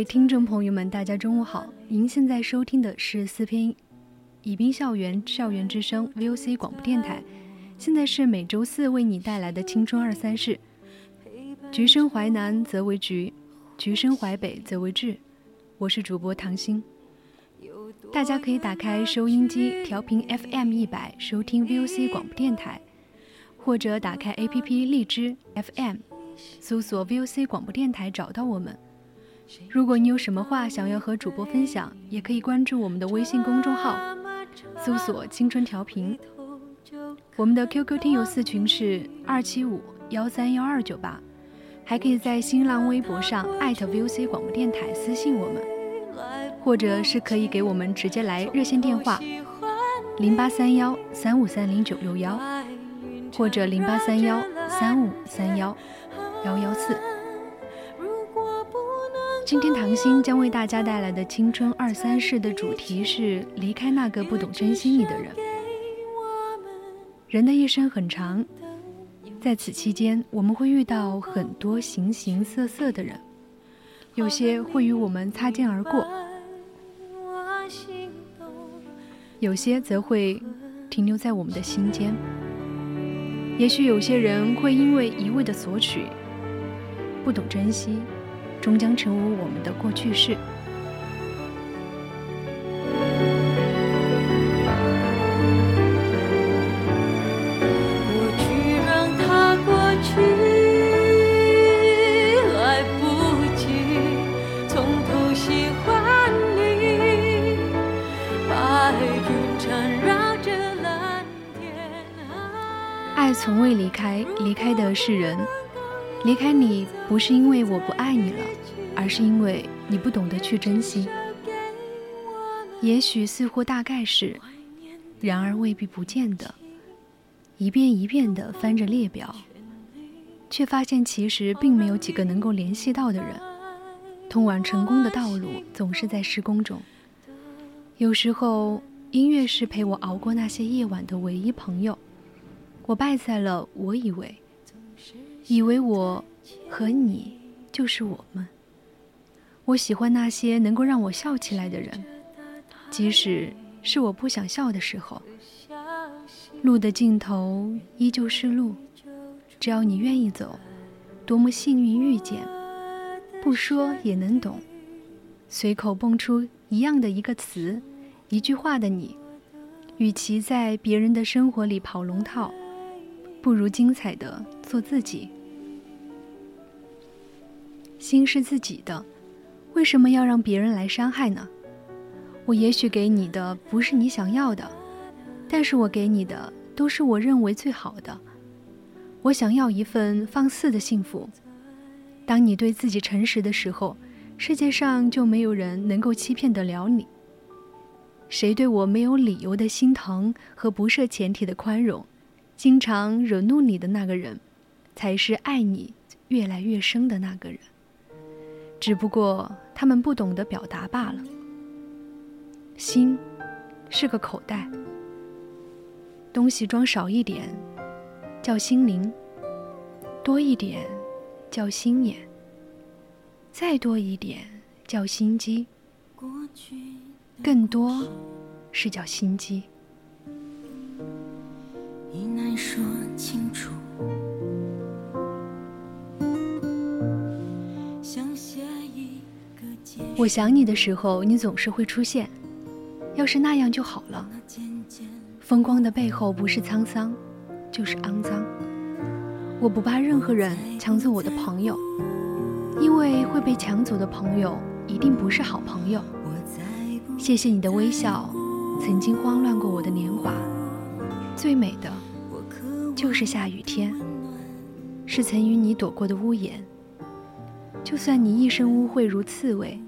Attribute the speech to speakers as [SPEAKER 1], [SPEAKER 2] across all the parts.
[SPEAKER 1] 位听众朋友们，大家中午好。您现在收听的是四篇宜宾校园校园之声 VOC 广播电台，现在是每周四为你带来的青春二三事。橘生淮南则为橘，橘生淮北则为枳。我是主播唐鑫，大家可以打开收音机调频 FM 一百收听 VOC 广播电台，或者打开 APP 荔枝 FM，搜索 VOC 广播电台找到我们。如果你有什么话想要和主播分享，也可以关注我们的微信公众号，搜索“青春调频”。我们的 QQ 听友四群是二七五幺三幺二九八，还可以在新浪微博上艾特 VOC 广播电台私信我们，或者是可以给我们直接来热线电话零八三幺三五三零九六幺，或者零八三幺三五三幺幺幺四。今天唐心将为大家带来的青春二三事的主题是离开那个不懂珍惜你的人。人的一生很长，在此期间，我们会遇到很多形形色色的人，有些会与我们擦肩而过，有些则会停留在我们的心间。也许有些人会因为一味的索取，不懂珍惜。终将成为我们的过去式。
[SPEAKER 2] 过去让它过去，来不及从头喜欢你。白云缠绕着蓝天。
[SPEAKER 1] 爱从未离开，离开的是人。离开你不是因为我不爱你了，而是因为你不懂得去珍惜。也许似乎大概是，然而未必不见得。一遍一遍地翻着列表，却发现其实并没有几个能够联系到的人。通往成功的道路总是在施工中。有时候，音乐是陪我熬过那些夜晚的唯一朋友。我败在了我以为。以为我和你就是我们。我喜欢那些能够让我笑起来的人，即使是我不想笑的时候。路的尽头依旧是路，只要你愿意走。多么幸运遇见，不说也能懂。随口蹦出一样的一个词，一句话的你，与其在别人的生活里跑龙套，不如精彩的做自己。心是自己的，为什么要让别人来伤害呢？我也许给你的不是你想要的，但是我给你的都是我认为最好的。我想要一份放肆的幸福。当你对自己诚实的时候，世界上就没有人能够欺骗得了你。谁对我没有理由的心疼和不设前提的宽容，经常惹怒你的那个人，才是爱你越来越深的那个人。只不过他们不懂得表达罢了。心是个口袋，东西装少一点叫心灵，多一点叫心眼，再多一点叫心机，更多是叫心机。我想你的时候，你总是会出现。要是那样就好了。风光的背后不是沧桑，就是肮脏。我不怕任何人抢走我的朋友，因为会被抢走的朋友一定不是好朋友。谢谢你的微笑，曾经慌乱过我的年华。最美的，就是下雨天，是曾与你躲过的屋檐。就算你一身污秽如刺猬。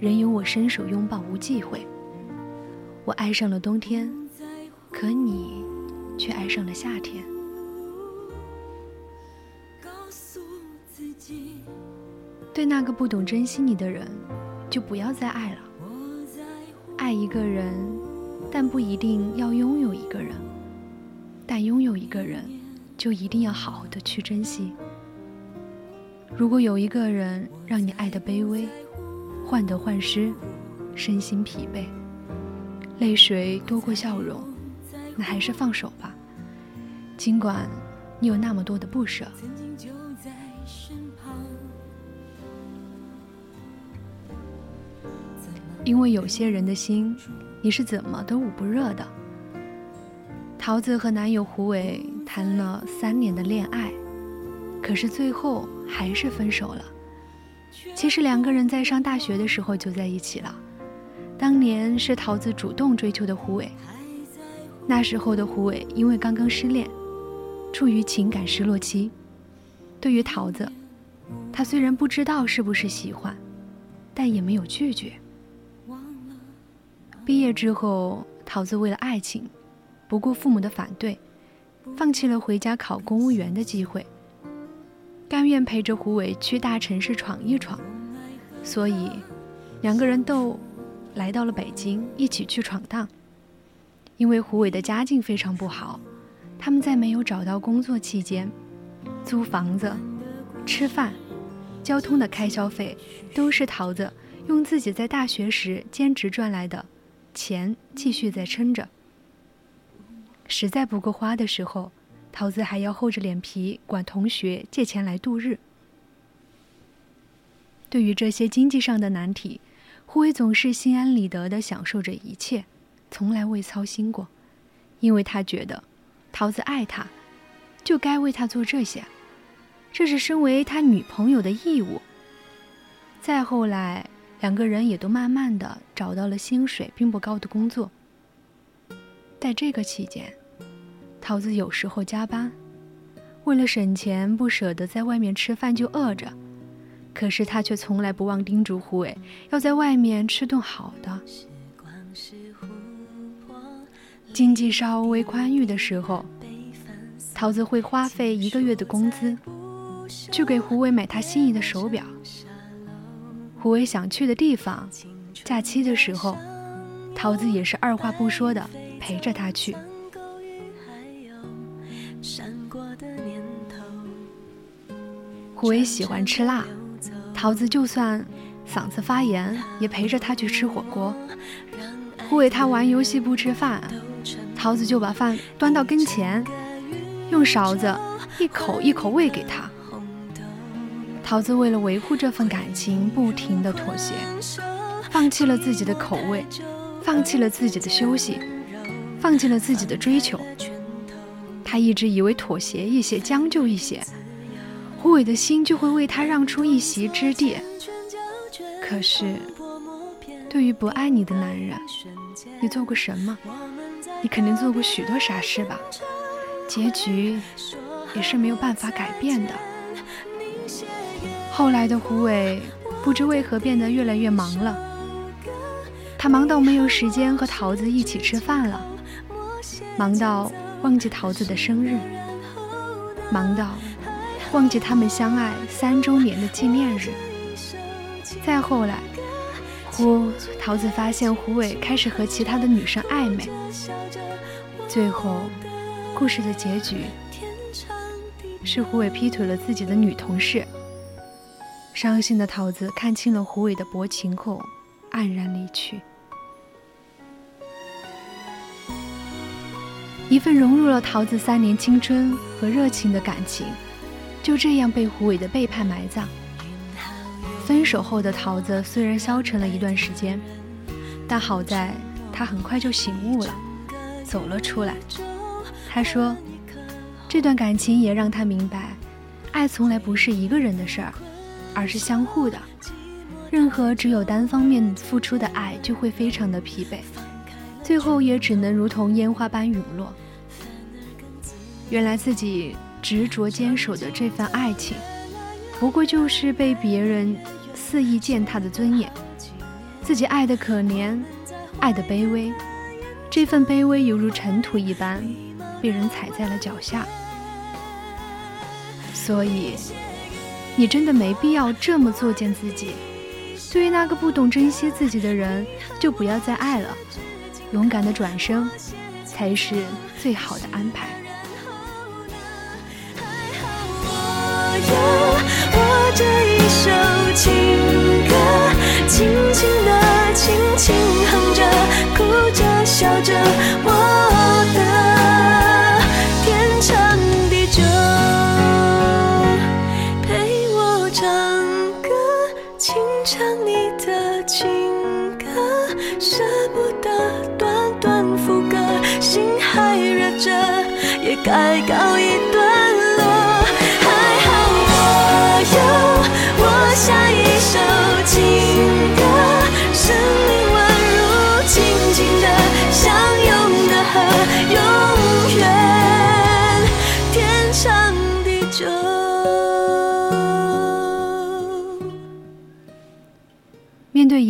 [SPEAKER 1] 任由我伸手拥抱无忌讳。我爱上了冬天，可你却爱上了夏天。对那个不懂珍惜你的人，就不要再爱了。爱一个人，但不一定要拥有一个人；但拥有一个人，就一定要好好的去珍惜。如果有一个人让你爱的卑微，患得患失，身心疲惫，泪水多过笑容，那还是放手吧。尽管你有那么多的不舍，因为有些人的心，你是怎么都捂不热的。桃子和男友胡伟谈了三年的恋爱，可是最后还是分手了。其实两个人在上大学的时候就在一起了。当年是桃子主动追求的胡伟。那时候的胡伟因为刚刚失恋，处于情感失落期。对于桃子，他虽然不知道是不是喜欢，但也没有拒绝。毕业之后，桃子为了爱情，不顾父母的反对，放弃了回家考公务员的机会。甘愿陪着胡伟去大城市闯一闯，所以两个人都来到了北京，一起去闯荡。因为胡伟的家境非常不好，他们在没有找到工作期间，租房子、吃饭、交通的开销费都是桃子用自己在大学时兼职赚来的钱继续在撑着。实在不够花的时候。桃子还要厚着脸皮管同学借钱来度日。对于这些经济上的难题，胡伟总是心安理得地享受着一切，从来未操心过，因为他觉得桃子爱他，就该为他做这些，这是身为他女朋友的义务。再后来，两个人也都慢慢的找到了薪水并不高的工作。在这个期间。桃子有时候加班，为了省钱不舍得在外面吃饭就饿着，可是他却从来不忘叮嘱胡伟要在外面吃顿好的。经济稍微宽裕的时候，桃子会花费一个月的工资，去给胡伟买他心仪的手表。胡伟想去的地方，假期的时候，桃子也是二话不说的陪着他去。胡伟喜欢吃辣，桃子就算嗓子发炎，也陪着他去吃火锅。胡伟他玩游戏不吃饭，桃子就把饭端到跟前，用勺子一口一口喂给他。桃子为了维护这份感情，不停的妥协，放弃了自己的口味，放弃了自己的休息，放弃了自己的追求。他一直以为妥协一些，将就一些。胡伟的心就会为他让出一席之地。可是，对于不爱你的男人，你做过什么？你肯定做过许多傻事吧？结局也是没有办法改变的。后来的胡伟不知为何变得越来越忙了，他忙到没有时间和桃子一起吃饭了，忙到忘记桃子的生日，忙到。忘记他们相爱三周年的纪念日。再后来，胡桃子发现胡伟开始和其他的女生暧昧。最后，故事的结局是胡伟劈腿了自己的女同事。伤心的桃子看清了胡伟的薄情后，黯然离去。一份融入了桃子三年青春和热情的感情，就这样被胡伟的背叛埋葬。分手后的桃子虽然消沉了一段时间，但好在他很快就醒悟了，走了出来。他说，这段感情也让他明白，爱从来不是一个人的事儿，而是相互的。任何只有单方面付出的爱，就会非常的疲惫。最后也只能如同烟花般陨落。原来自己执着坚守的这份爱情，不过就是被别人肆意践踏的尊严。自己爱的可怜，爱的卑微，这份卑微犹如尘土一般，被人踩在了脚下。所以，你真的没必要这么作践自己。对于那个不懂珍惜自己的人，就不要再爱了。勇敢的转身，才是最好的安排。
[SPEAKER 2] 有我这一首情歌，轻轻的轻轻哼着，哭着笑着。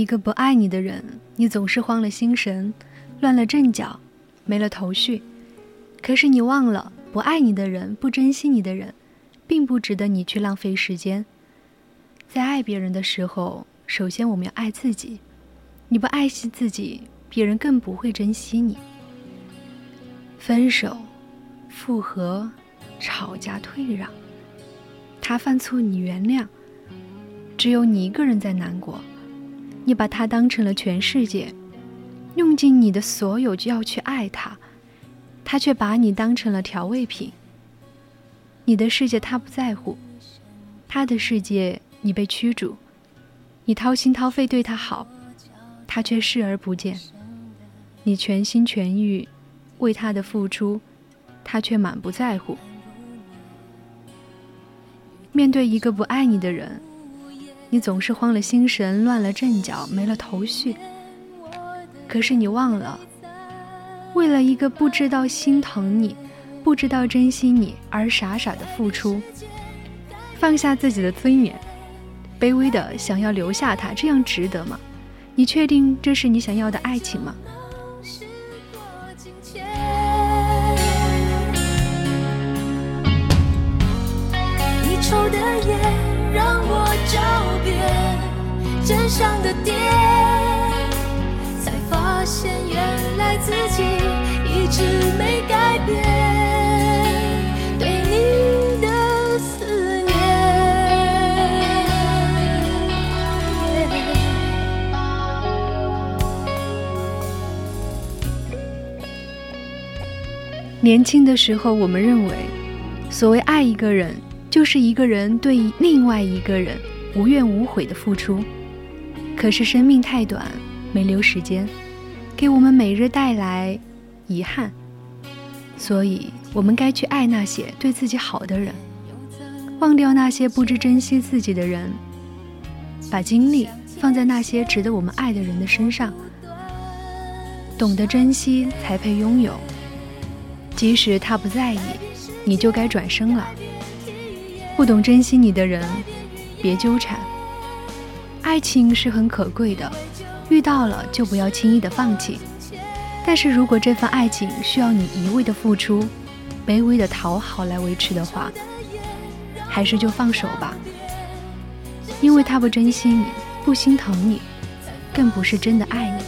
[SPEAKER 2] 一
[SPEAKER 1] 个不爱你的人，你总是慌了心神，乱了阵脚，没了头绪。可是你忘了，不爱你的人，不珍惜你的人，并不值得你去浪费时间。在爱别人的时候，首先我们要爱自己。你不爱惜自己，别人更不会珍惜你。分手、复合、吵架、退让，他犯错你原谅，只有你一个人在难过。你把他当成了全世界，用尽你的所有就要去爱他。他却把你当成了调味品。你的世界他不在乎，他的世界你被驱逐。你掏心掏肺对他好，他却视而不见。你全心全意为他的付出，他却满不在乎。面对一个不爱你的人，你总是慌了心神，乱了阵脚，没了头绪。可是你忘了。为了一个不知道心疼你、不知道珍惜你而傻傻的付出，放下自己的尊严，卑微的想要留下他，这样值得吗？你确定这是你想要的爱情吗？
[SPEAKER 2] 你抽的烟让我找遍真相的点，才发现原来自己一。直没改变对你的思念。
[SPEAKER 1] 年轻的时候，我们认为，所谓爱一个人，就是一个人对另外一个人无怨无悔的付出。可是生命太短，没留时间，给我们每日带来。遗憾，所以我们该去爱那些对自己好的人，忘掉那些不知珍惜自己的人，把精力放在那些值得我们爱的人的身上。懂得珍惜才配拥有，即使他不在意，你就该转身了。不懂珍惜你的人，别纠缠。爱情是很可贵的，遇到了就不要轻易的放弃。但是如果这份爱情需要你一味的付出、卑微的讨好来维持的话，还是就放手吧。因为他不珍惜你，不心疼你，更不是真的爱你。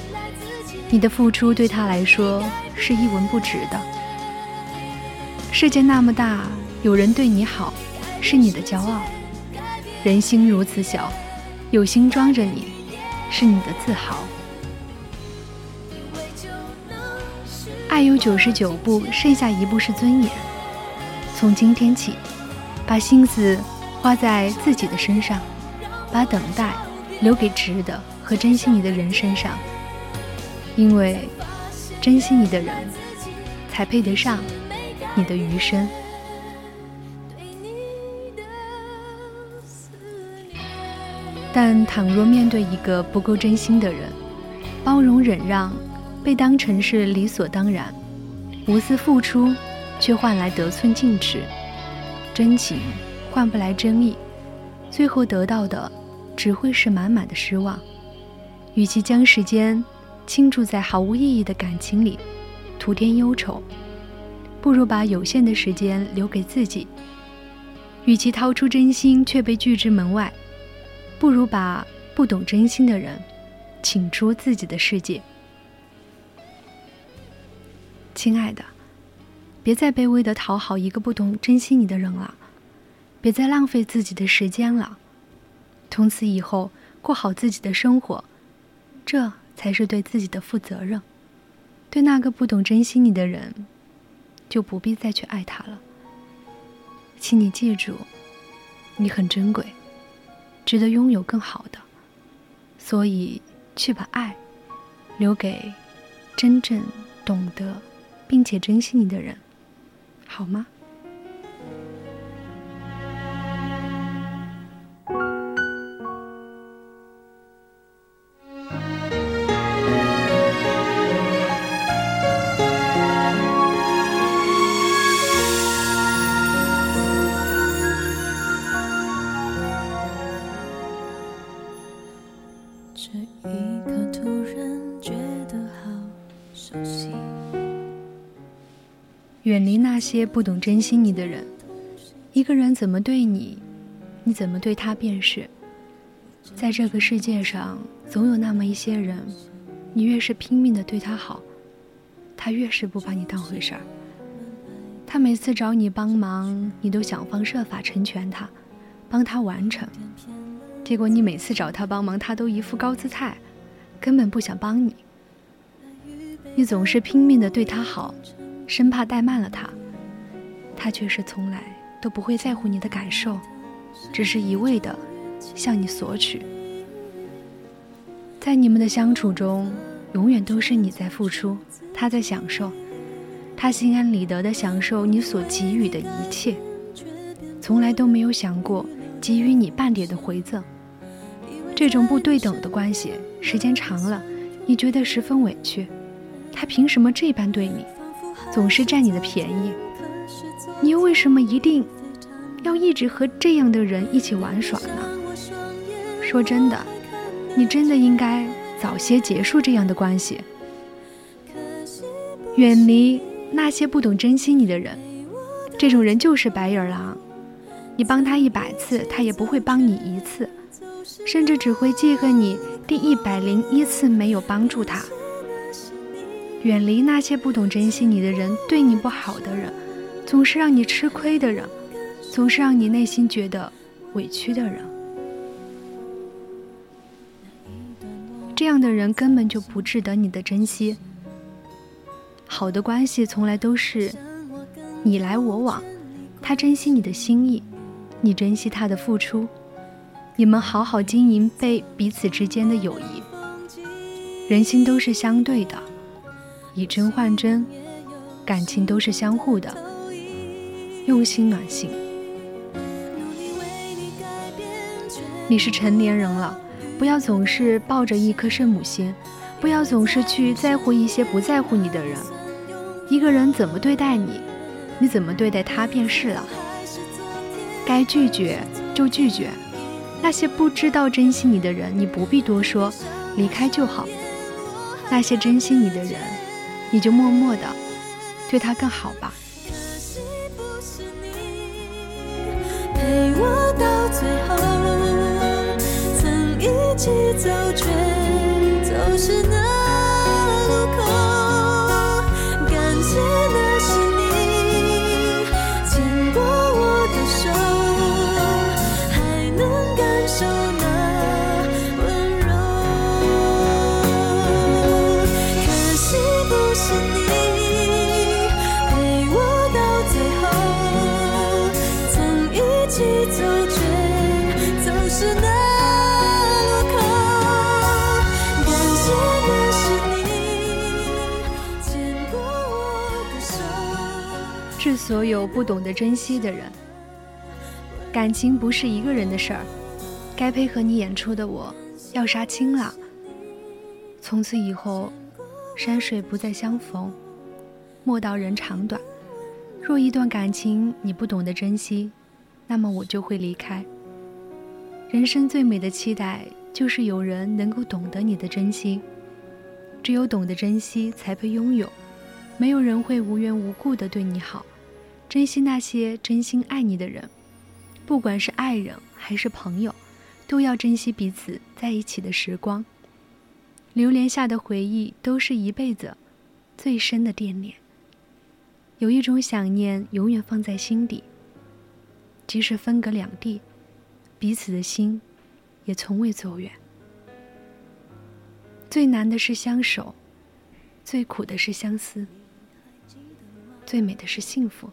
[SPEAKER 1] 你的付出对他来说是一文不值的。世界那么大，有人对你好，是你的骄傲；人心如此小，有心装着你，是你的自豪。爱有九十九步，剩下一步是尊严。从今天起，把心思花在自己的身上，把等待留给值得和珍惜你的人身上，因为珍惜你的人，才配得上你的余生。但倘若面对一个不够真心的人，包容忍让，被当成是理所当然，无私付出，却换来得寸进尺，真情换不来真意，最后得到的只会是满满的失望。与其将时间倾注在毫无意义的感情里，徒添忧愁，不如把有限的时间留给自己。与其掏出真心却被拒之门外。不如把不懂真心的人请出自己的世界。亲爱的，别再卑微的讨好一个不懂珍惜你的人了，别再浪费自己的时间了。从此以后，过好自己的生活，这才是对自己的负责任。对那个不懂珍惜你的人，就不必再去爱他了。请你记住，你很珍贵。值得拥有更好的，所以去把爱留给真正懂得并且珍惜你的人，好吗？这一刻突然觉得好熟悉远离那些不懂珍惜你的人。一个人怎么对你，你怎么对他便是。在这个世界上，总有那么一些人，你越是拼命的对他好，他越是不把你当回事儿。他每次找你帮忙，你都想方设法成全他，帮他完成。结果你每次找他帮忙，他都一副高姿态，根本不想帮你。你总是拼命的对他好。生怕怠慢了他，他却是从来都不会在乎你的感受，只是一味的向你索取。在你们的相处中，永远都是你在付出，他在享受，他心安理得的享受你所给予的一切，从来都没有想过给予你半点的回赠。这种不对等的关系，时间长了，你觉得十分委屈。他凭什么这般对你？总是占你的便宜，你又为什么一定要一直和这样的人一起玩耍呢？说真的，你真的应该早些结束这样的关系，远离那些不懂珍惜你的人。这种人就是白眼狼，你帮他一百次，他也不会帮你一次，甚至只会记恨你第一百零一次没有帮助他。远离那些不懂珍惜你的人，对你不好的人，总是让你吃亏的人，总是让你内心觉得委屈的人。这样的人根本就不值得你的珍惜。好的关系从来都是你来我往，他珍惜你的心意，你珍惜他的付出，你们好好经营被彼此之间的友谊。人心都是相对的。以真换真，感情都是相互的，用心暖心。你是成年人了，不要总是抱着一颗圣母心，不要总是去在乎一些不在乎你的人。一个人怎么对待你，你怎么对待他便是了。该拒绝就拒绝，那些不知道珍惜你的人，你不必多说，离开就好。那些珍惜你的人。你就默默的对他更好吧。
[SPEAKER 2] 陪我到最后，曾一起走，却走失那
[SPEAKER 1] 所有不懂得珍惜的人。感情不是一个人的事儿，该配合你演出的我要杀青了。从此以后，山水不再相逢，莫道人长短。若一段感情你不懂得珍惜，那么我就会离开。人生最美的期待，就是有人能够懂得你的珍惜。只有懂得珍惜，才配拥有。没有人会无缘无故的对你好。珍惜那些真心爱你的人，不管是爱人还是朋友，都要珍惜彼此在一起的时光。流连下的回忆，都是一辈子最深的惦念。有一种想念，永远放在心底。即使分隔两地，彼此的心也从未走远。最难的是相守，最苦的是相思，最美的是幸福。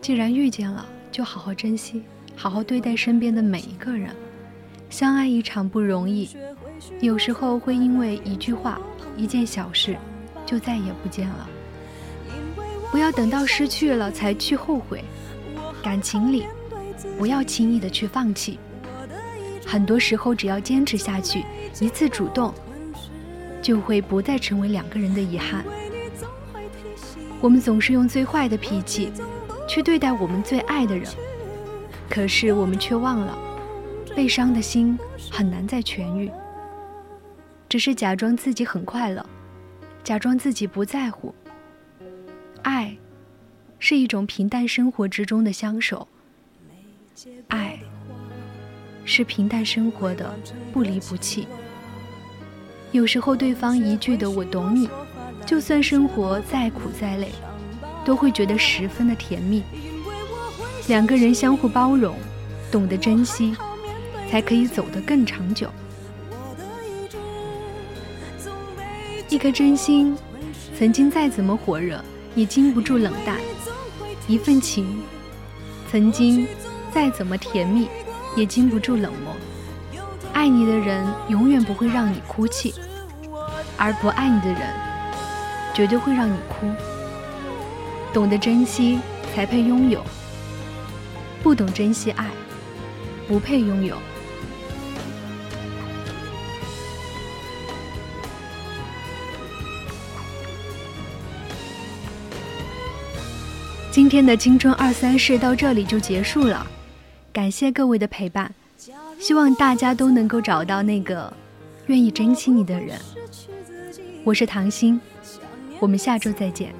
[SPEAKER 1] 既然遇见了，就好好珍惜。好好对待身边的每一个人，相爱一场不容易，有时候会因为一句话、一件小事，就再也不见了。不要等到失去了才去后悔，感情里不要轻易的去放弃。很多时候，只要坚持下去，一次主动，就会不再成为两个人的遗憾。我们总是用最坏的脾气去对待我们最爱的人。可是我们却忘了，悲伤的心很难再痊愈。只是假装自己很快乐，假装自己不在乎。爱，是一种平淡生活之中的相守。爱，是平淡生活的不离不弃。有时候对方一句的“我懂你”，就算生活再苦再累，都会觉得十分的甜蜜。两个人相互包容，懂得珍惜，才可以走得更长久。一颗真心，曾经再怎么火热，也经不住冷淡；一份情，曾经再怎么甜蜜，也经不住冷漠。爱你的人永远不会让你哭泣，而不爱你的人，绝对会让你哭。懂得珍惜，才配拥有。不懂珍惜爱，不配拥有。今天的青春二三事到这里就结束了，感谢各位的陪伴，希望大家都能够找到那个愿意珍惜你的人。我是唐鑫，我们下周再见。